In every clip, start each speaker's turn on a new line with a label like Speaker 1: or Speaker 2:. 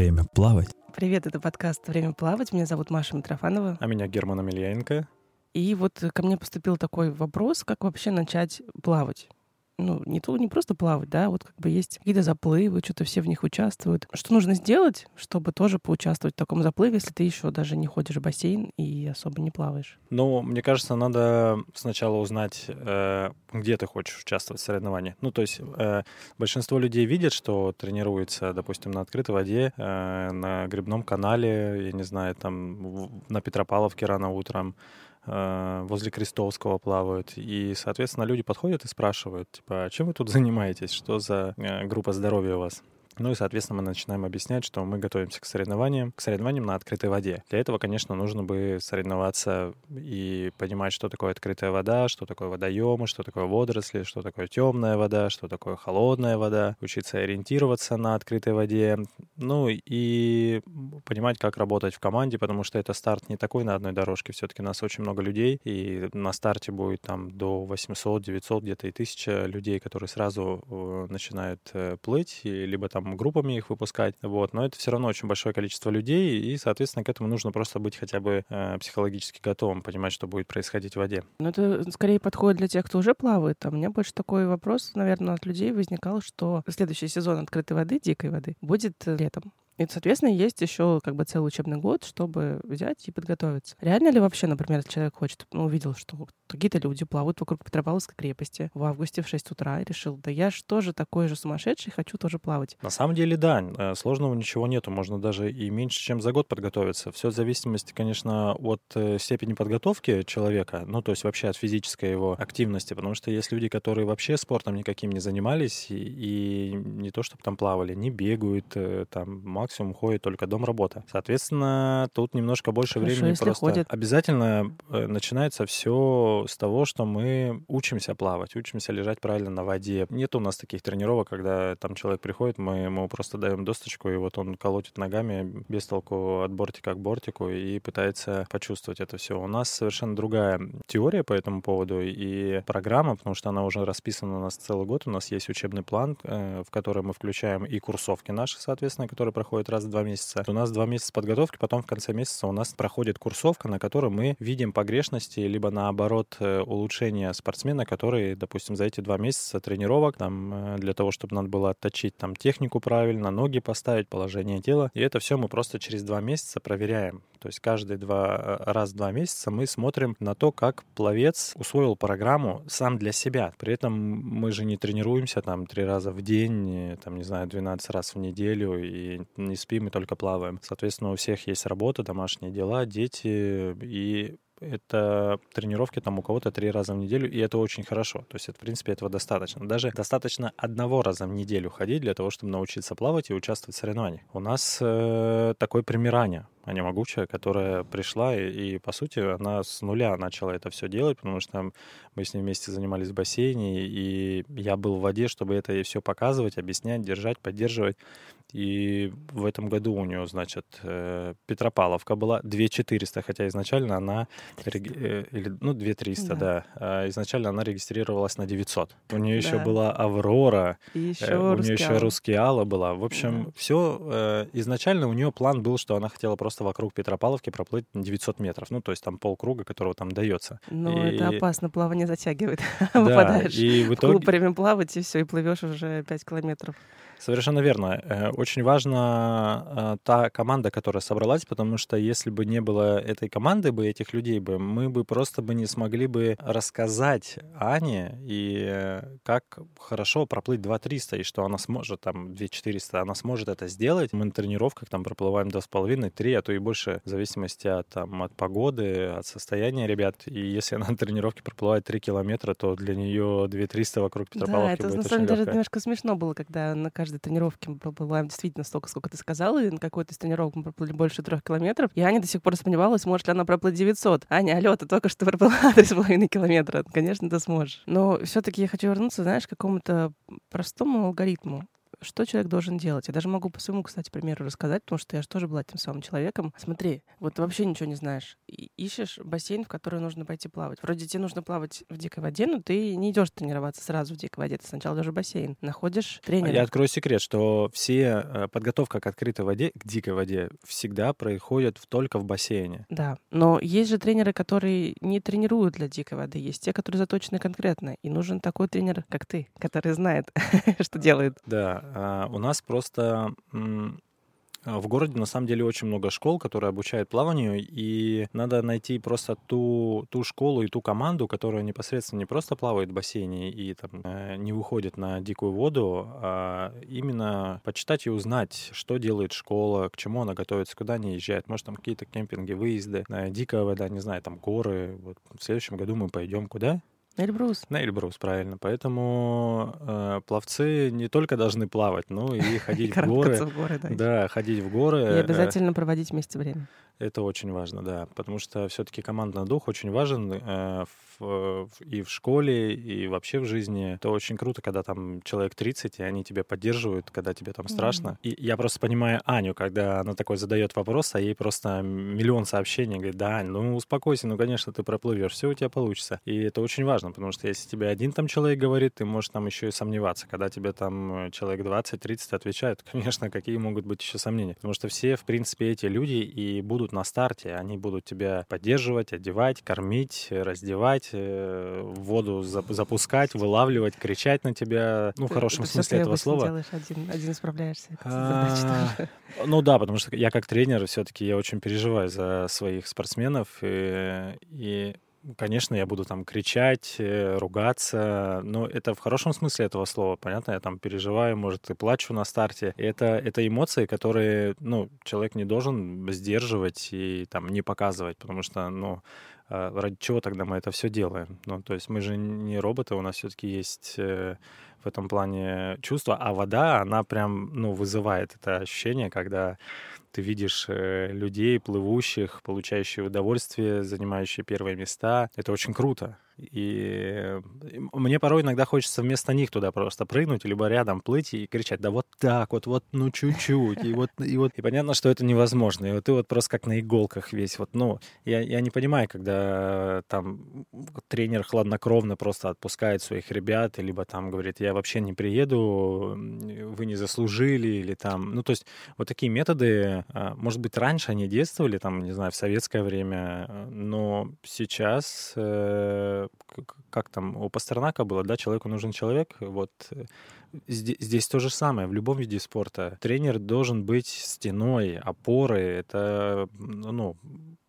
Speaker 1: Время плавать.
Speaker 2: Привет, это подкаст «Время плавать». Меня зовут Маша Митрофанова.
Speaker 3: А меня Герман Амельяненко.
Speaker 2: И вот ко мне поступил такой вопрос, как вообще начать плавать ну, не, то, не просто плавать, да, вот как бы есть какие-то заплывы, что-то все в них участвуют. Что нужно сделать, чтобы тоже поучаствовать в таком заплыве, если ты еще даже не ходишь в бассейн и особо не плаваешь?
Speaker 3: Ну, мне кажется, надо сначала узнать, э, где ты хочешь участвовать в соревновании. Ну, то есть э, большинство людей видят, что тренируется, допустим, на открытой воде, э, на грибном канале, я не знаю, там на Петропавловке рано утром, возле Крестовского плавают. И, соответственно, люди подходят и спрашивают, типа, а чем вы тут занимаетесь? Что за э, группа здоровья у вас? Ну и, соответственно, мы начинаем объяснять, что мы готовимся к соревнованиям, к соревнованиям на открытой воде. Для этого, конечно, нужно бы соревноваться и понимать, что такое открытая вода, что такое водоемы, что такое водоросли, что такое темная вода, что такое холодная вода, учиться ориентироваться на открытой воде, ну и понимать, как работать в команде, потому что это старт не такой на одной дорожке, все-таки нас очень много людей, и на старте будет там до 800, 900, где-то и 1000 людей, которые сразу э, начинают э, плыть, либо там группами их выпускать, вот, но это все равно очень большое количество людей, и, соответственно, к этому нужно просто быть хотя бы э, психологически готовым, понимать, что будет происходить в воде.
Speaker 2: Ну, это скорее подходит для тех, кто уже плавает. А у меня больше такой вопрос, наверное, от людей возникал, что следующий сезон открытой воды, дикой воды, будет летом. И, соответственно, есть еще как бы целый учебный год, чтобы взять и подготовиться. Реально ли вообще, например, человек хочет, ну, увидел, что какие-то люди плавают вокруг Петропавловской крепости в августе в 6 утра и решил, да я же тоже такой же сумасшедший, хочу тоже плавать.
Speaker 3: На самом деле, да, э, сложного ничего нету. Можно даже и меньше, чем за год подготовиться. Все в зависимости, конечно, от э, степени подготовки человека, ну, то есть вообще от физической его активности, потому что есть люди, которые вообще спортом никаким не занимались и, и не то, чтобы там плавали, не бегают, э, там, ходит только дом-работа. Соответственно, тут немножко больше
Speaker 2: Хорошо,
Speaker 3: времени просто...
Speaker 2: ходит.
Speaker 3: Обязательно э, начинается все с того, что мы учимся плавать, учимся лежать правильно на воде. Нет у нас таких тренировок, когда там человек приходит, мы ему просто даем досточку, и вот он колотит ногами без толку от бортика к бортику и пытается почувствовать это все. У нас совершенно другая теория по этому поводу и программа, потому что она уже расписана у нас целый год. У нас есть учебный план, э, в который мы включаем и курсовки наши, соответственно, которые проходят проходит раз в два месяца. У нас два месяца подготовки, потом в конце месяца у нас проходит курсовка, на которой мы видим погрешности, либо наоборот э, улучшения спортсмена, который, допустим, за эти два месяца тренировок, там, э, для того, чтобы надо было отточить там технику правильно, ноги поставить, положение тела. И это все мы просто через два месяца проверяем. То есть каждые два, э, раз в два месяца мы смотрим на то, как пловец усвоил программу сам для себя. При этом мы же не тренируемся там три раза в день, там, не знаю, 12 раз в неделю и не спим и только плаваем. Соответственно, у всех есть работа, домашние дела, дети, и это тренировки там у кого-то три раза в неделю, и это очень хорошо. То есть, это, в принципе, этого достаточно. Даже достаточно одного раза в неделю ходить для того, чтобы научиться плавать и участвовать в соревнованиях. У нас э, такой примирание. Аня Могучая, которая пришла, и, и, по сути, она с нуля начала это все делать, потому что мы с ней вместе занимались в бассейне, и я был в воде, чтобы это ей все показывать, объяснять, держать, поддерживать. И в этом году у нее, значит, э, Петропавловка была 2400, хотя изначально она, э, или, ну, 2300, да. да. А изначально она регистрировалась на 900. У нее еще
Speaker 2: Да.
Speaker 3: была Аврора,
Speaker 2: И еще
Speaker 3: э, у нее еще русский Алла была. В общем,
Speaker 2: Да.
Speaker 3: все изначально у нее план был, что она хотела просто вокруг Петропавловки проплыть 900 метров. Ну, то есть там полкруга, которого там дается.
Speaker 2: Но
Speaker 3: И-
Speaker 2: это опасно, плавание затягивает.
Speaker 3: Да,
Speaker 2: Выпадаешь.
Speaker 3: и в
Speaker 2: В клуб
Speaker 3: итоге...
Speaker 2: время плавать, и все, и плывешь уже 5 километров.
Speaker 3: Совершенно верно. Э, Очень важна э, та команда, которая собралась, потому что если бы не было этой команды, бы этих людей бы, мы бы просто бы не смогли бы рассказать Ане, и э, как хорошо проплыть 2300, и что она сможет, там, 2400, она сможет это сделать. Мы на тренировках там проплываем 2,5-3, а то и больше, в зависимости от, там, от погоды, от состояния ребят. И если она на тренировке проплывает 3 километра, то для нее 2300 вокруг
Speaker 2: Да,
Speaker 3: Петропавловки
Speaker 2: это
Speaker 3: будет
Speaker 2: на самом деле немножко смешно было, когда на каждой тренировке мы проплываем действительно столько, сколько ты сказала, и на какой-то из тренировок мы проплыли больше трех километров. И Аня до сих пор сомневалась, может ли она проплыть 900. Аня, алло, ты только что проплыла 3,5 километра. Конечно, ты сможешь. Но все таки я хочу вернуться, знаешь, к какому-то простому алгоритму. Что человек должен делать. Я даже могу по своему, кстати, примеру рассказать, потому что я же тоже была тем самым человеком. Смотри, вот вообще ничего не знаешь. И ищешь бассейн, в который нужно пойти плавать. Вроде тебе нужно плавать в дикой воде, но ты не идешь тренироваться сразу в дикой воде. Ты сначала даже бассейн. Находишь тренера.
Speaker 3: Я открою секрет, что все э, подготовка к открытой воде, к дикой воде, всегда происходит только в бассейне.
Speaker 2: Да, но есть же тренеры, которые не тренируют для дикой воды. Есть те, которые заточены конкретно. И нужен такой тренер, как ты, который знает, что делает.
Speaker 3: Да, а, у нас просто а, в городе на самом деле очень много школ, которые обучают плаванию, и надо найти просто ту, ту школу и ту команду, которая непосредственно не просто плавает в бассейне и там, э, не выходит на дикую воду, а именно почитать и узнать, что делает школа, к чему она готовится, куда они езжают. Может, там какие-то кемпинги, выезды, э, дикая вода, не знаю, там горы. Вот в следующем году мы пойдем куда?
Speaker 2: На Эльбрус.
Speaker 3: На Эльбрус, правильно. Поэтому э, пловцы не только должны плавать, но и ходить в горы.
Speaker 2: в горы, да.
Speaker 3: Да, ходить в горы.
Speaker 2: И обязательно проводить вместе время.
Speaker 3: Это очень важно, да, потому что все-таки командный дух очень важен э, в, и в школе, и вообще в жизни. Это очень круто, когда там человек 30, и они тебя поддерживают, когда тебе там страшно. Mm-hmm. И я просто понимаю Аню, когда она такой задает вопрос, а ей просто миллион сообщений, говорит, да, Ань, ну успокойся, ну, конечно, ты проплывешь, все у тебя получится. И это очень важно, потому что если тебе один там человек говорит, ты можешь там еще и сомневаться. Когда тебе там человек 20-30 отвечает, конечно, какие могут быть еще сомнения. Потому что все, в принципе, эти люди и будут будут на старте, они будут тебя поддерживать, одевать, кормить, раздевать, э, воду запускать, вылавливать, кричать на тебя. Ну, в хорошем
Speaker 2: это
Speaker 3: смысле этого слова.
Speaker 2: делаешь один, один справляешься.
Speaker 3: А, ну да, потому что я как тренер все-таки я очень переживаю за своих спортсменов и, и Конечно, я буду там кричать, э, ругаться, но это в хорошем смысле этого слова, понятно? Я там переживаю, может, и плачу на старте. Это, это эмоции, которые, ну, человек не должен сдерживать и там не показывать, потому что, ну, а ради чего тогда мы это все делаем? Ну, то есть мы же не роботы, у нас все-таки есть э, в этом плане чувства, а вода, она прям, ну, вызывает это ощущение, когда ты видишь э, людей, плывущих, получающих удовольствие, занимающие первые места. Это очень круто. И мне порой иногда хочется вместо них туда просто прыгнуть, либо рядом плыть и кричать, да вот так вот, вот, ну чуть-чуть. И вот, и вот, и понятно, что это невозможно. И вот ты вот просто как на иголках весь. Вот, ну, я, я не понимаю, когда там тренер хладнокровно просто отпускает своих ребят, либо там говорит, я вообще не приеду, вы не заслужили, или там, ну, то есть вот такие методы, а, может быть, раньше они действовали, там, не знаю, в советское время, но сейчас э, как там у Пастернака было, да, человеку нужен человек, вот э, здесь, здесь то же самое, в любом виде спорта. Тренер должен быть стеной, опорой, это, ну,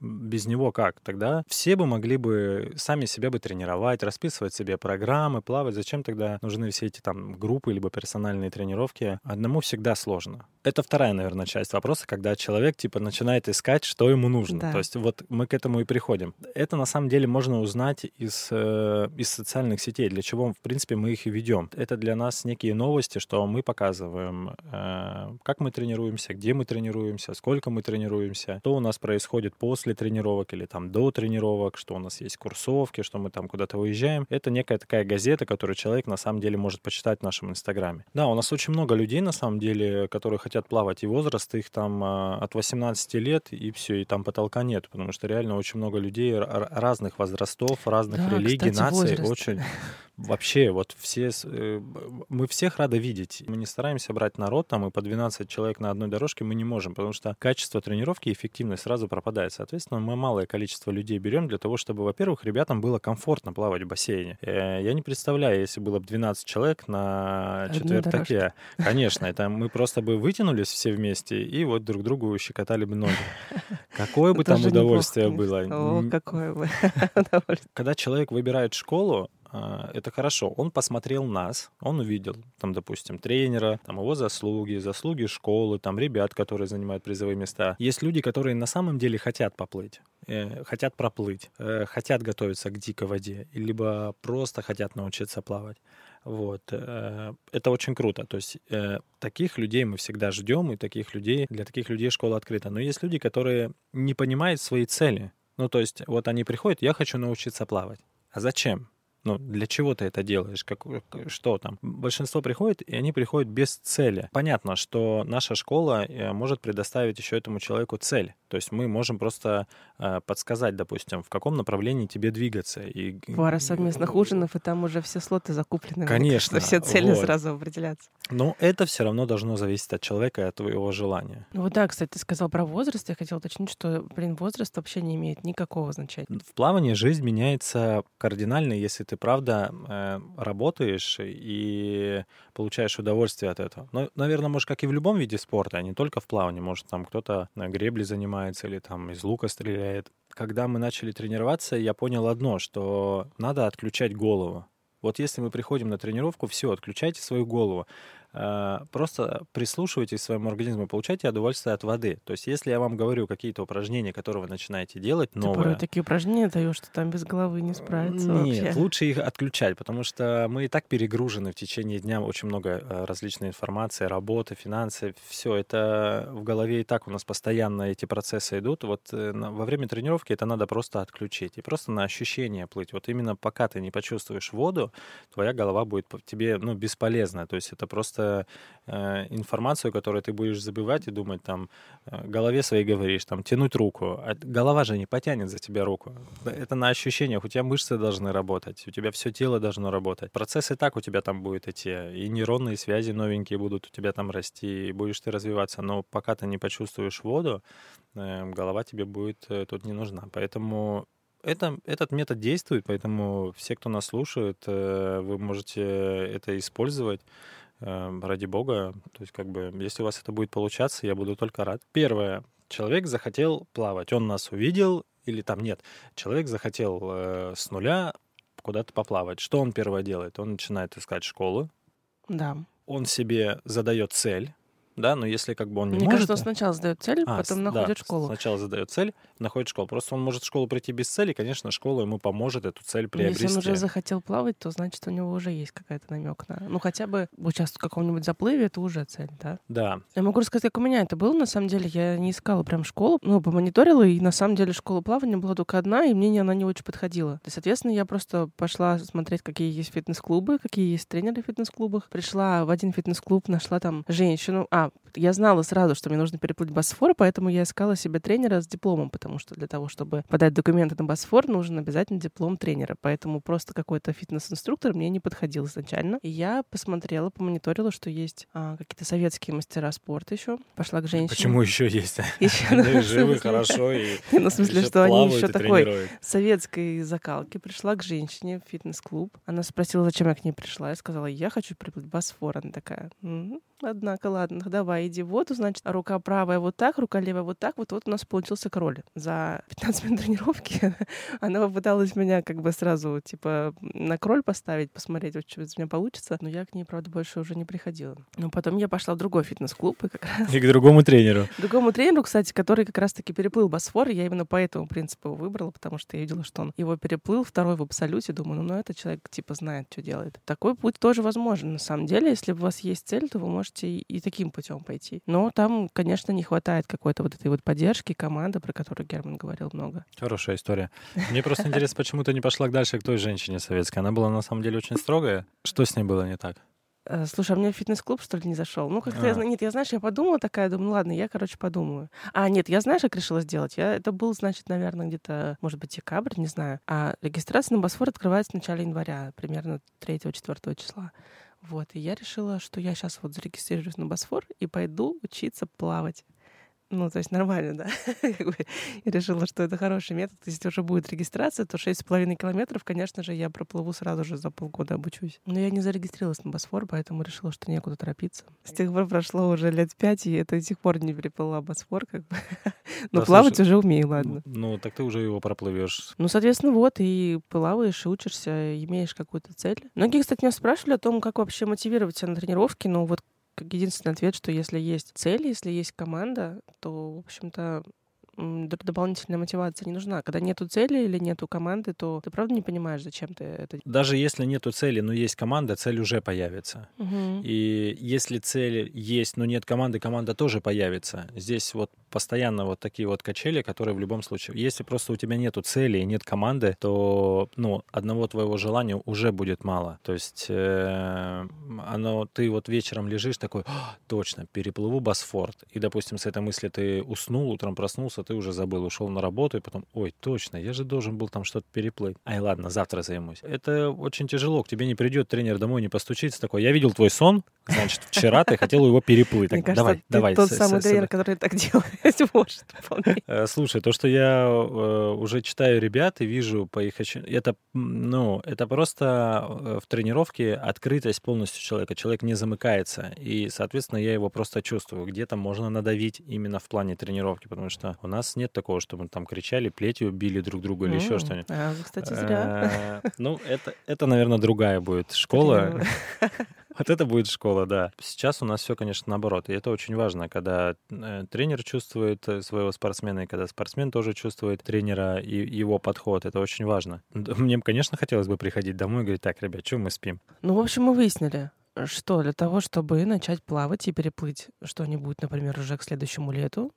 Speaker 3: без него как? Тогда все бы могли бы сами себя бы тренировать, расписывать себе программы, плавать. Зачем тогда нужны все эти там группы либо персональные тренировки? Одному всегда сложно. Это вторая, наверное, часть вопроса, когда человек типа начинает искать, что ему нужно. Да. То есть вот мы к этому и приходим. Это на самом деле можно узнать из, э, из социальных сетей, для чего, в принципе, мы их и ведем. Это для нас некие новости, что мы показываем, э, как мы тренируемся, где мы тренируемся, сколько мы тренируемся, что у нас происходит после после тренировок или там до тренировок, что у нас есть курсовки, что мы там куда-то выезжаем. Это некая такая газета, которую человек на самом деле может почитать в нашем инстаграме. Да, у нас очень много людей на самом деле, которые хотят плавать, и возраст их там а, от 18 лет, и все, и там потолка нет, потому что реально очень много людей разных возрастов, разных да, религий, кстати, наций, возраст. очень вообще вот все, э, мы всех рады видеть. Мы не стараемся брать народ, там и по 12 человек на одной дорожке мы не можем, потому что качество тренировки и эффективность сразу пропадает. Соответственно, мы малое количество людей берем для того, чтобы, во-первых, ребятам было комфортно плавать в бассейне. Э, я не представляю, если было бы 12 человек на четвертаке. Конечно, это мы просто бы вытянулись все вместе и вот друг другу щекотали бы ноги. Какое бы там удовольствие было.
Speaker 2: О, какое бы
Speaker 3: удовольствие. Когда человек выбирает школу, это хорошо. Он посмотрел нас, он увидел, там, допустим, тренера, там, его заслуги, заслуги школы, там, ребят, которые занимают призовые места. Есть люди, которые на самом деле хотят поплыть, э, хотят проплыть, э, хотят готовиться к дикой воде, либо просто хотят научиться плавать. Вот. Э, это очень круто. То есть э, таких людей мы всегда ждем, и таких людей, для таких людей школа открыта. Но есть люди, которые не понимают свои цели. Ну, то есть вот они приходят, я хочу научиться плавать. А зачем? Ну, для чего ты это делаешь? Как, что там? Большинство приходит, и они приходят без цели. Понятно, что наша школа э, может предоставить еще этому человеку цель. То есть мы можем просто э, подсказать, допустим, в каком направлении тебе двигаться. И...
Speaker 2: Пара совместных ужинов, и там уже все слоты закуплены.
Speaker 3: Конечно.
Speaker 2: Все цели вот. сразу определяться.
Speaker 3: Но это все равно должно зависеть от человека и от твоего желания.
Speaker 2: Ну вот да, кстати, ты сказал про возраст. Я хотела уточнить, что, блин, возраст вообще не имеет никакого значения.
Speaker 3: В плавании жизнь меняется кардинально, если ты правда э, работаешь и получаешь удовольствие от этого. Но, наверное, может, как и в любом виде спорта, а не только в плавании. Может, там кто-то на гребле занимается или там из лука стреляет. Когда мы начали тренироваться, я понял одно, что надо отключать голову. Вот если мы приходим на тренировку, все, отключайте свою голову. Э, просто прислушивайтесь к своему организму, получайте удовольствие от воды. То есть, если я вам говорю какие-то упражнения, которые вы начинаете делать, новые... Ты порой
Speaker 2: такие упражнения даешь, что там без головы не справиться
Speaker 3: Нет,
Speaker 2: вообще.
Speaker 3: лучше их отключать, потому что мы и так перегружены в течение дня, очень много э, различной информации, работы, финансы, все это в голове и так у нас постоянно эти процессы идут. Вот э, во время тренировки это надо просто отключить и просто на ощущение плыть. Вот именно пока ты не почувствуешь воду, твоя голова будет тебе ну, бесполезна. То есть это просто просто э, информацию, которую ты будешь забывать и думать, там, э, голове своей говоришь, там, тянуть руку. А голова же не потянет за тебя руку. Это на ощущениях. У тебя мышцы должны работать, у тебя все тело должно работать. Процесс и так у тебя там будет идти. И нейронные связи новенькие будут у тебя там расти, и будешь ты развиваться. Но пока ты не почувствуешь воду, э, голова тебе будет тут не нужна. Поэтому это, этот метод действует, поэтому все, кто нас слушает, вы можете это использовать. Эм, ради бога. То есть, как бы, если у вас это будет получаться, я буду только рад. Первое. Человек захотел плавать. Он нас увидел, или там нет. Человек захотел э, с нуля куда-то поплавать. Что он первое делает? Он начинает искать школу.
Speaker 2: Да.
Speaker 3: Он себе задает цель да, но если как бы он не
Speaker 2: Мне
Speaker 3: может...
Speaker 2: кажется, он сначала задает цель, а, потом находит
Speaker 3: да,
Speaker 2: школу.
Speaker 3: сначала задает цель, находит школу. Просто он может в школу прийти без цели, конечно, школа ему поможет эту цель приобрести.
Speaker 2: Если он уже захотел плавать, то значит, у него уже есть какая-то намек на... Ну, хотя бы участвовать в каком-нибудь заплыве, это уже цель, да?
Speaker 3: Да.
Speaker 2: Я могу рассказать, как у меня это было. На самом деле, я не искала прям школу, ну, помониторила, и на самом деле школа плавания была только одна, и мне она не очень подходила. И, соответственно, я просто пошла смотреть, какие есть фитнес-клубы, какие есть тренеры в фитнес-клубах. Пришла в один фитнес-клуб, нашла там женщину. А, out. Я знала сразу, что мне нужно переплыть Босфор, поэтому я искала себе тренера с дипломом, потому что для того, чтобы подать документы на Босфор, нужен обязательно диплом тренера. Поэтому просто какой-то фитнес-инструктор мне не подходил изначально. И я посмотрела, помониторила, что есть а, какие-то советские мастера спорта еще. Пошла к женщине.
Speaker 3: Почему еще есть?
Speaker 2: Еще
Speaker 3: Они живы хорошо и
Speaker 2: Ну, в смысле, что они еще такой советской закалки. Пришла к женщине в фитнес-клуб. Она спросила, зачем я к ней пришла. Я сказала, я хочу приплыть Босфор. Она такая, однако, ладно, давай, иди вот, значит, рука правая вот так, рука левая вот так, вот, вот у нас получился кроль. За 15 минут тренировки она попыталась меня как бы сразу, типа, на кроль поставить, посмотреть, вот, что из меня получится, но я к ней, правда, больше уже не приходила. Но потом я пошла в другой фитнес-клуб и как раз...
Speaker 3: И к другому тренеру.
Speaker 2: К другому тренеру, кстати, который как раз-таки переплыл Босфор, я именно по этому принципу его выбрала, потому что я видела, что он его переплыл, второй в абсолюте, думаю, ну, ну этот человек, типа, знает, что делает. Такой путь тоже возможен, на самом деле, если у вас есть цель, то вы можете и таким путем пойти. Но там конечно, не хватает какой-то вот этой вот поддержки, команды, про которую Герман говорил много.
Speaker 3: Хорошая история. Мне просто интересно, почему ты не пошла дальше к той женщине советской? Она была на самом деле очень строгая. Что с ней было не так?
Speaker 2: Э, слушай, а мне фитнес-клуб, что ли, не зашел? Ну, как-то я, а. нет, я, знаешь, я подумала такая, думаю, ну ладно, я, короче, подумаю. А, нет, я, знаешь, как решила сделать? Я, это был, значит, наверное, где-то, может быть, декабрь, не знаю. А регистрация на Босфор открывается в начале января, примерно 3-4 числа. Вот, и я решила, что я сейчас вот зарегистрируюсь на Босфор и пойду учиться плавать. Ну, то есть нормально, да. я решила, что это хороший метод. Если уже будет регистрация, то 6,5 километров, конечно же, я проплыву сразу же за полгода обучусь. Но я не зарегистрировалась на Босфор, поэтому решила, что некуда торопиться. С тех пор прошло уже лет пять, и это до сих пор не переплыла Босфор, как бы. Но да, плавать слушай, уже умею, ладно.
Speaker 3: Ну, так ты уже его проплывешь.
Speaker 2: Ну, соответственно, вот, и плаваешь, и учишься, имеешь какую-то цель. Многие, кстати, меня спрашивали о том, как вообще мотивировать себя на тренировке, но вот как единственный ответ, что если есть цель, если есть команда, то, в общем-то, дополнительная мотивация не нужна. Когда нету цели или нету команды, то ты правда не понимаешь, зачем ты это
Speaker 3: Даже если нету цели, но есть команда, цель уже появится.
Speaker 2: Угу.
Speaker 3: И если цель есть, но нет команды, команда тоже появится. Здесь вот постоянно вот такие вот качели, которые в любом случае... Если просто у тебя нету цели и нет команды, то, ну, одного твоего желания уже будет мало. То есть э, оно, ты вот вечером лежишь такой, точно, переплыву Босфор. И, допустим, с этой мысли ты уснул, утром проснулся, ты уже забыл, ушел на работу, и потом, ой, точно, я же должен был там что-то переплыть. Ай, ладно, завтра займусь. Это очень тяжело. К тебе не придет тренер домой, не постучится такой, я видел твой сон, значит, вчера ты хотел его переплыть. Так, давай,
Speaker 2: ты
Speaker 3: давай.
Speaker 2: тот самый тренер, который так делает, может, вполне.
Speaker 3: Э, Слушай, то, что я э, уже читаю ребят и вижу по их... Это, ну, это просто э, в тренировке открытость полностью человека. Человек не замыкается. И, соответственно, я его просто чувствую. Где-то можно надавить именно в плане тренировки, потому что у нас нет такого, чтобы мы там кричали, плетью били друг друга или еще что-нибудь.
Speaker 2: а, кстати, зря.
Speaker 3: Э, Ну, это, это, наверное, другая будет школа. Вот это будет школа, да. Сейчас у нас все, конечно, наоборот. И это очень важно, когда э, тренер чувствует э, своего спортсмена, и когда спортсмен тоже чувствует тренера и его подход. Это очень важно. Мне, конечно, хотелось бы приходить домой и говорить, так, ребят, что мы спим?
Speaker 2: Ну, в общем, мы выяснили, что для того, чтобы начать плавать и переплыть что-нибудь, например, уже к следующему лету,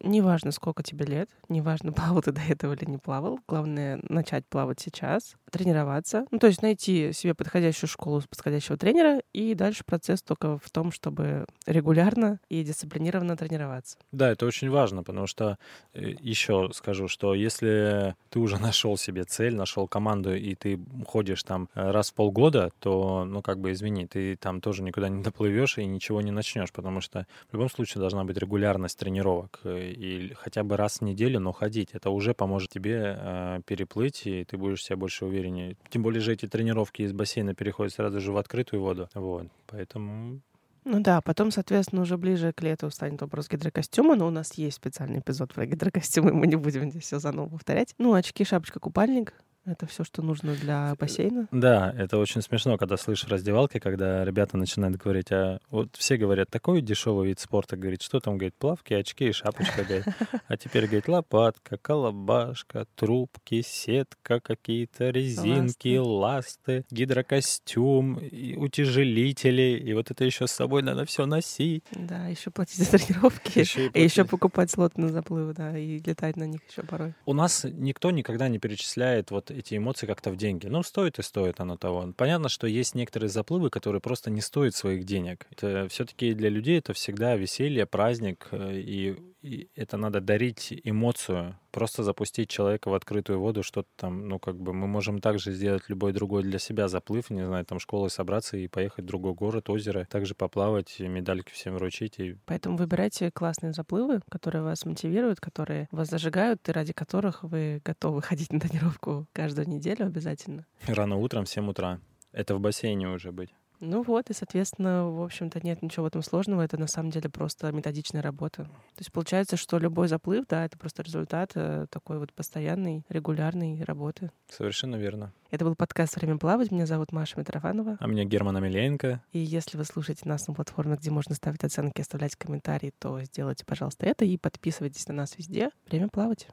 Speaker 2: неважно, сколько тебе лет, неважно, плавал ты до этого или не плавал, главное начать плавать сейчас, тренироваться, ну, то есть найти себе подходящую школу с подходящего тренера, и дальше процесс только в том, чтобы регулярно и дисциплинированно тренироваться.
Speaker 3: Да, это очень важно, потому что еще скажу, что если ты уже нашел себе цель, нашел команду, и ты ходишь там э, раз в полгода, то, ну, как бы, извини, ты там тоже никуда не доплывешь и ничего не начнешь, потому что в любом случае должна быть регулярность тренировок, э, и хотя бы раз в неделю, но ходить. Это уже поможет тебе э, переплыть, и ты будешь себя больше увереннее. Тем более же эти тренировки из бассейна переходят сразу же в открытую воду. Вот, поэтому
Speaker 2: Ну да, потом, соответственно, уже ближе к лету станет вопрос гидрокостюма, но у нас есть специальный эпизод про гидрокостюмы, мы не будем здесь все заново повторять. Ну, очки, шапочка, купальник — это все, что нужно для бассейна.
Speaker 3: Да, это очень смешно, когда слышишь в раздевалке, когда ребята начинают говорить, а вот все говорят, такой дешевый вид спорта, говорит, что там, говорит, плавки, очки и шапочка, говорит. А теперь, говорит, лопатка, колобашка, трубки, сетка, какие-то резинки, ласты, гидрокостюм, и утяжелители, и вот это еще с собой надо все носить.
Speaker 2: Да, еще платить за тренировки.
Speaker 3: Ещё и
Speaker 2: И еще
Speaker 3: платить.
Speaker 2: покупать слот на заплывы, да, и летать на них еще порой.
Speaker 3: У нас никто никогда не перечисляет вот эти эмоции как-то в деньги. Ну, стоит и стоит оно того. Понятно, что есть некоторые заплывы, которые просто не стоят своих денег. Все-таки для людей это всегда веселье, праздник, э, и, и это надо дарить эмоцию. Просто запустить человека в открытую воду, что-то там, ну, как бы мы можем также сделать любой другой для себя заплыв, не знаю, там школой собраться и поехать в другой город, озеро, также поплавать, медальки всем вручить и
Speaker 2: Поэтому выбирайте классные заплывы, которые вас мотивируют, которые вас зажигают и ради которых вы готовы ходить на тренировку каждую неделю обязательно.
Speaker 3: рано утром в 7 утра. Это в бассейне уже быть.
Speaker 2: Ну вот, и, соответственно, в общем-то, нет ничего в этом сложного. Это на самом деле просто методичная работа. То есть получается, что любой заплыв, да, это просто результат э, такой вот постоянной, регулярной работы.
Speaker 3: Совершенно верно.
Speaker 2: Это был подкаст «Время плавать». Меня зовут Маша Митрофанова.
Speaker 3: А меня Герман Амельяненко.
Speaker 2: И если вы слушаете нас на платформе, где можно ставить оценки, оставлять комментарии, то сделайте, пожалуйста, это и подписывайтесь на нас везде. Время плавать.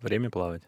Speaker 3: Время плавать.